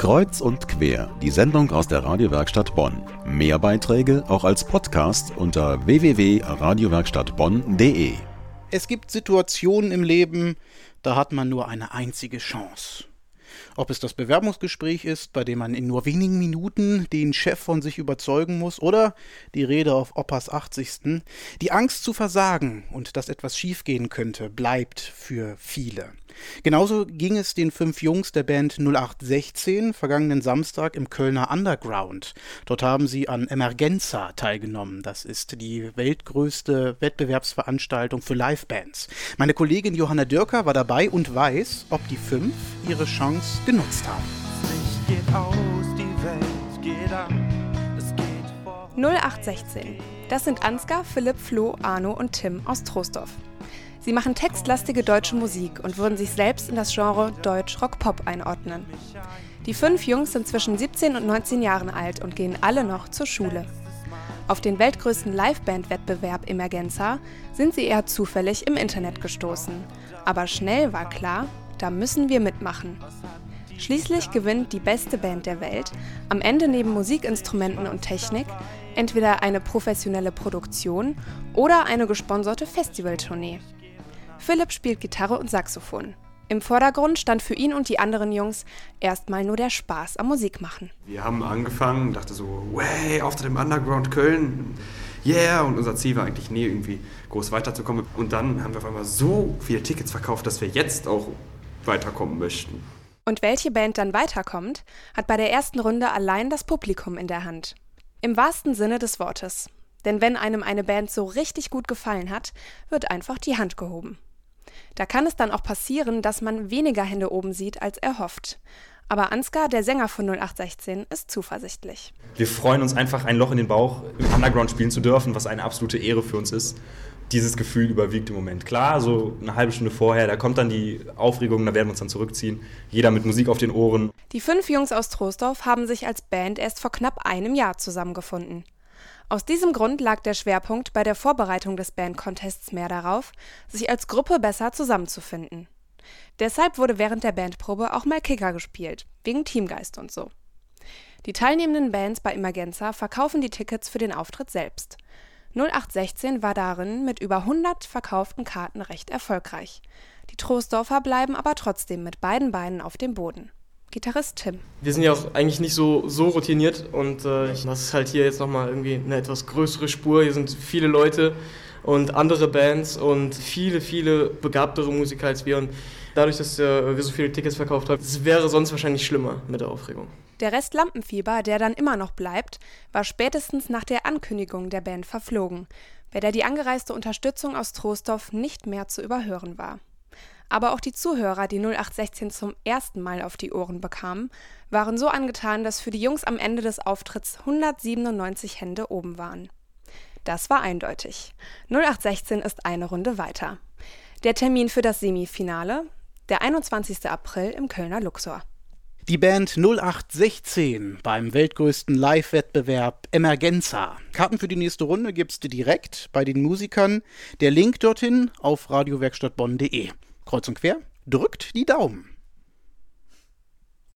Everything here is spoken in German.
Kreuz und quer, die Sendung aus der Radiowerkstatt Bonn. Mehr Beiträge auch als Podcast unter www.radiowerkstattbonn.de. Es gibt Situationen im Leben, da hat man nur eine einzige Chance. Ob es das Bewerbungsgespräch ist, bei dem man in nur wenigen Minuten den Chef von sich überzeugen muss, oder die Rede auf Oppas 80. Die Angst zu versagen und dass etwas schiefgehen könnte, bleibt für viele. Genauso ging es den fünf Jungs der Band 0816 vergangenen Samstag im Kölner Underground. Dort haben sie an Emergenza teilgenommen. Das ist die weltgrößte Wettbewerbsveranstaltung für Livebands. Meine Kollegin Johanna Dürker war dabei und weiß, ob die fünf ihre Chance genutzt haben. 0816. Das sind Ansgar, Philipp, Flo, Arno und Tim aus Troisdorf. Sie machen textlastige deutsche Musik und würden sich selbst in das Genre Deutsch-Rock-Pop einordnen. Die fünf Jungs sind zwischen 17 und 19 Jahren alt und gehen alle noch zur Schule. Auf den weltgrößten Liveband-Wettbewerb Emergenza sind sie eher zufällig im Internet gestoßen. Aber schnell war klar, da müssen wir mitmachen. Schließlich gewinnt die beste Band der Welt, am Ende neben Musikinstrumenten und Technik, entweder eine professionelle Produktion oder eine gesponserte Festivaltournee. Philipp spielt Gitarre und Saxophon. Im Vordergrund stand für ihn und die anderen Jungs erstmal nur der Spaß am Musikmachen. Wir haben angefangen und dachte so, way, auf dem Underground Köln, yeah. Und unser Ziel war eigentlich nie irgendwie groß weiterzukommen. Und dann haben wir auf einmal so viele Tickets verkauft, dass wir jetzt auch weiterkommen möchten. Und welche Band dann weiterkommt, hat bei der ersten Runde allein das Publikum in der Hand. Im wahrsten Sinne des Wortes. Denn wenn einem eine Band so richtig gut gefallen hat, wird einfach die Hand gehoben. Da kann es dann auch passieren, dass man weniger Hände oben sieht, als er hofft. Aber Ansgar, der Sänger von 0816, ist zuversichtlich. Wir freuen uns einfach, ein Loch in den Bauch im Underground spielen zu dürfen, was eine absolute Ehre für uns ist. Dieses Gefühl überwiegt im Moment. Klar, so eine halbe Stunde vorher, da kommt dann die Aufregung, da werden wir uns dann zurückziehen. Jeder mit Musik auf den Ohren. Die fünf Jungs aus Troisdorf haben sich als Band erst vor knapp einem Jahr zusammengefunden. Aus diesem Grund lag der Schwerpunkt bei der Vorbereitung des Band-Contests mehr darauf, sich als Gruppe besser zusammenzufinden. Deshalb wurde während der Bandprobe auch mal Kicker gespielt, wegen Teamgeist und so. Die teilnehmenden Bands bei Emergenza verkaufen die Tickets für den Auftritt selbst. 0816 war darin mit über 100 verkauften Karten recht erfolgreich. Die Troisdorfer bleiben aber trotzdem mit beiden Beinen auf dem Boden. Gitarrist Tim. Wir sind ja auch eigentlich nicht so, so routiniert und äh, das ist halt hier jetzt nochmal irgendwie eine etwas größere Spur. Hier sind viele Leute und andere Bands und viele, viele begabtere Musiker als wir. Und dadurch, dass äh, wir so viele Tickets verkauft haben, es wäre sonst wahrscheinlich schlimmer mit der Aufregung. Der Rest Lampenfieber, der dann immer noch bleibt, war spätestens nach der Ankündigung der Band verflogen, bei der die angereiste Unterstützung aus Troisdorf nicht mehr zu überhören war. Aber auch die Zuhörer, die 0816 zum ersten Mal auf die Ohren bekamen, waren so angetan, dass für die Jungs am Ende des Auftritts 197 Hände oben waren. Das war eindeutig. 0816 ist eine Runde weiter. Der Termin für das Semifinale, der 21. April im Kölner Luxor. Die Band 0816 beim weltgrößten Live-Wettbewerb Emergenza. Karten für die nächste Runde gibst du direkt bei den Musikern. Der Link dorthin auf radiowerkstattbonn.de. Kreuz und quer, drückt die Daumen.